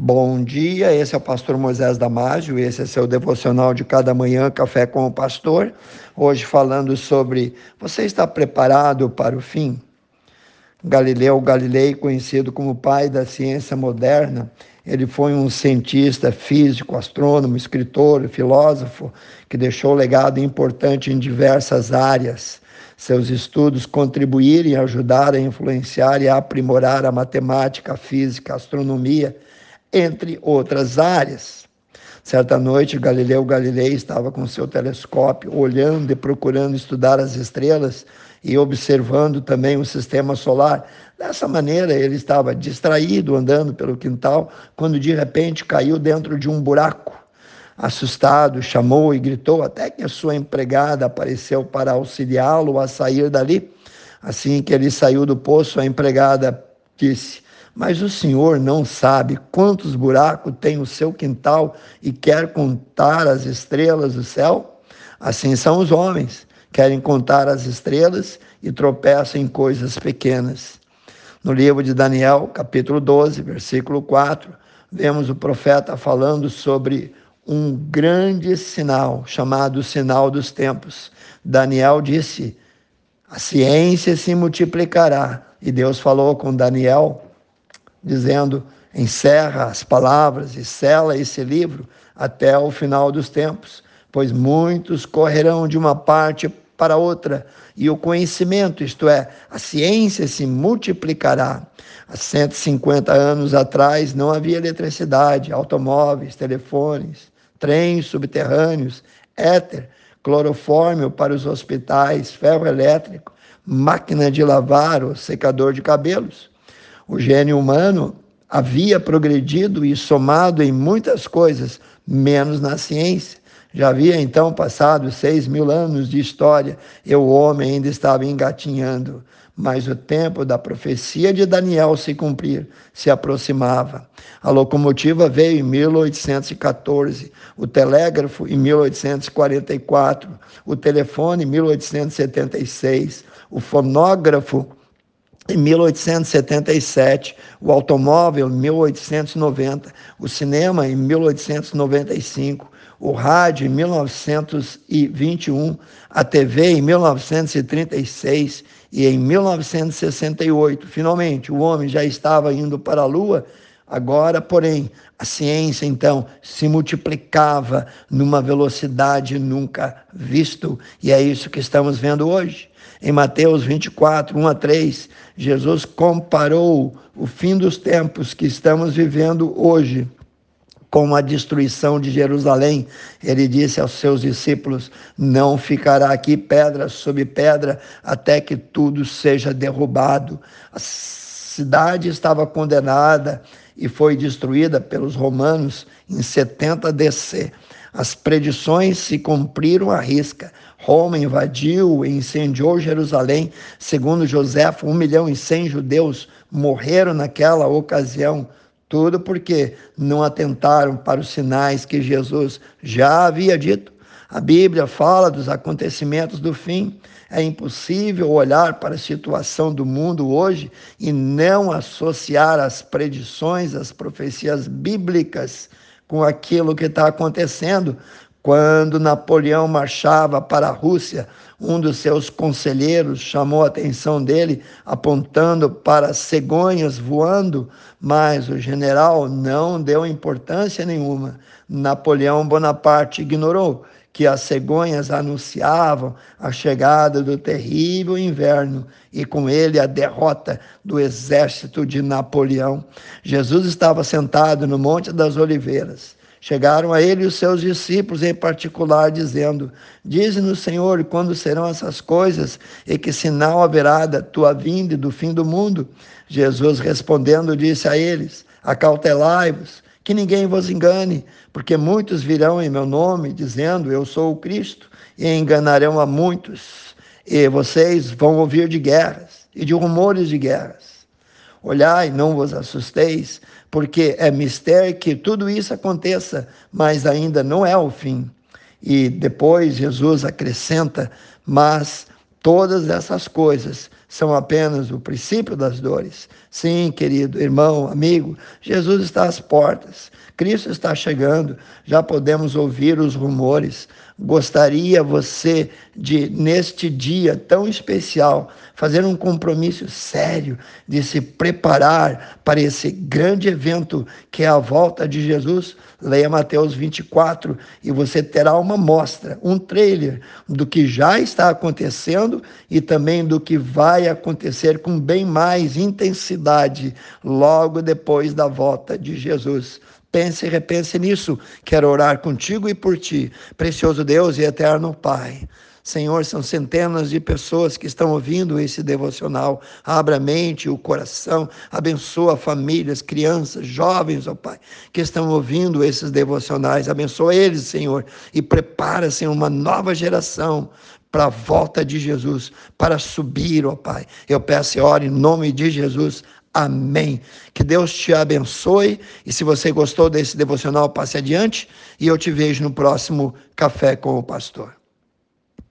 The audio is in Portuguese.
Bom dia, esse é o pastor Moisés Damásio, esse é seu devocional de cada manhã, Café com o Pastor. Hoje falando sobre você está preparado para o fim? Galileu Galilei, conhecido como pai da ciência moderna, ele foi um cientista físico, astrônomo, escritor, filósofo, que deixou legado importante em diversas áreas. Seus estudos contribuíram e ajudaram a influenciar e aprimorar a matemática, a física, a astronomia, entre outras áreas. Certa noite, Galileu Galilei estava com seu telescópio olhando e procurando estudar as estrelas e observando também o sistema solar. Dessa maneira, ele estava distraído andando pelo quintal, quando de repente caiu dentro de um buraco. Assustado, chamou e gritou até que a sua empregada apareceu para auxiliá-lo a sair dali. Assim que ele saiu do poço, a empregada disse: mas o senhor não sabe quantos buracos tem o seu quintal e quer contar as estrelas do céu? Assim são os homens, querem contar as estrelas e tropeçam em coisas pequenas. No livro de Daniel, capítulo 12, versículo 4, vemos o profeta falando sobre um grande sinal, chamado sinal dos tempos. Daniel disse: a ciência se multiplicará. E Deus falou com Daniel dizendo: encerra as palavras e sela esse livro até o final dos tempos, pois muitos correrão de uma parte para outra, e o conhecimento, isto é, a ciência se multiplicará. Há 150 anos atrás não havia eletricidade, automóveis, telefones, trens subterrâneos, éter, clorofórmio para os hospitais, ferro elétrico, máquina de lavar ou secador de cabelos. O gênio humano havia progredido e somado em muitas coisas, menos na ciência. Já havia então passado seis mil anos de história e o homem ainda estava engatinhando. Mas o tempo da profecia de Daniel se cumprir se aproximava. A locomotiva veio em 1814, o telégrafo em 1844, o telefone em 1876, o fonógrafo em 1877, o automóvel em 1890, o cinema em 1895, o rádio em 1921, a TV em 1936 e em 1968. Finalmente, o homem já estava indo para a Lua. Agora, porém, a ciência então se multiplicava numa velocidade nunca visto, e é isso que estamos vendo hoje. Em Mateus 24, 1 a 3, Jesus comparou o fim dos tempos que estamos vivendo hoje com a destruição de Jerusalém. Ele disse aos seus discípulos: Não ficará aqui pedra sobre pedra até que tudo seja derrubado. A cidade estava condenada e foi destruída pelos romanos em 70 DC. As predições se cumpriram à risca. Roma invadiu e incendiou Jerusalém. Segundo Joséfo, um milhão e cem judeus morreram naquela ocasião. Tudo porque não atentaram para os sinais que Jesus já havia dito. A Bíblia fala dos acontecimentos do fim. É impossível olhar para a situação do mundo hoje e não associar as predições, as profecias bíblicas com aquilo que está acontecendo. Quando Napoleão marchava para a Rússia, um dos seus conselheiros chamou a atenção dele, apontando para cegonhas voando, mas o general não deu importância nenhuma. Napoleão Bonaparte ignorou que as cegonhas anunciavam a chegada do terrível inverno e com ele a derrota do exército de Napoleão. Jesus estava sentado no Monte das Oliveiras. Chegaram a ele os seus discípulos em particular, dizendo: Dize-nos, Senhor, quando serão essas coisas e que sinal haverá da tua vinda e do fim do mundo? Jesus respondendo disse a eles: Acautelai-vos que ninguém vos engane, porque muitos virão em meu nome, dizendo: Eu sou o Cristo, e enganarão a muitos. E vocês vão ouvir de guerras e de rumores de guerras. Olhai, não vos assusteis, porque é mistério que tudo isso aconteça, mas ainda não é o fim. E depois Jesus acrescenta: Mas todas essas coisas são apenas o princípio das dores. Sim, querido irmão, amigo, Jesus está às portas. Cristo está chegando, já podemos ouvir os rumores. Gostaria você de, neste dia tão especial, fazer um compromisso sério de se preparar para esse grande evento que é a volta de Jesus? Leia Mateus 24 e você terá uma mostra, um trailer do que já está acontecendo e também do que vai acontecer com bem mais intensidade logo depois da volta de Jesus. Pense e repense nisso. Quero orar contigo e por ti, precioso Deus e eterno Pai. Senhor, são centenas de pessoas que estão ouvindo esse devocional. Abra a mente, o coração, abençoa famílias, crianças, jovens, ó Pai, que estão ouvindo esses devocionais. Abençoa eles, Senhor, e prepara, Senhor, uma nova geração para a volta de Jesus, para subir, ó Pai. Eu peço e oro em nome de Jesus. Amém. Que Deus te abençoe. E se você gostou desse devocional, passe adiante. E eu te vejo no próximo Café com o Pastor.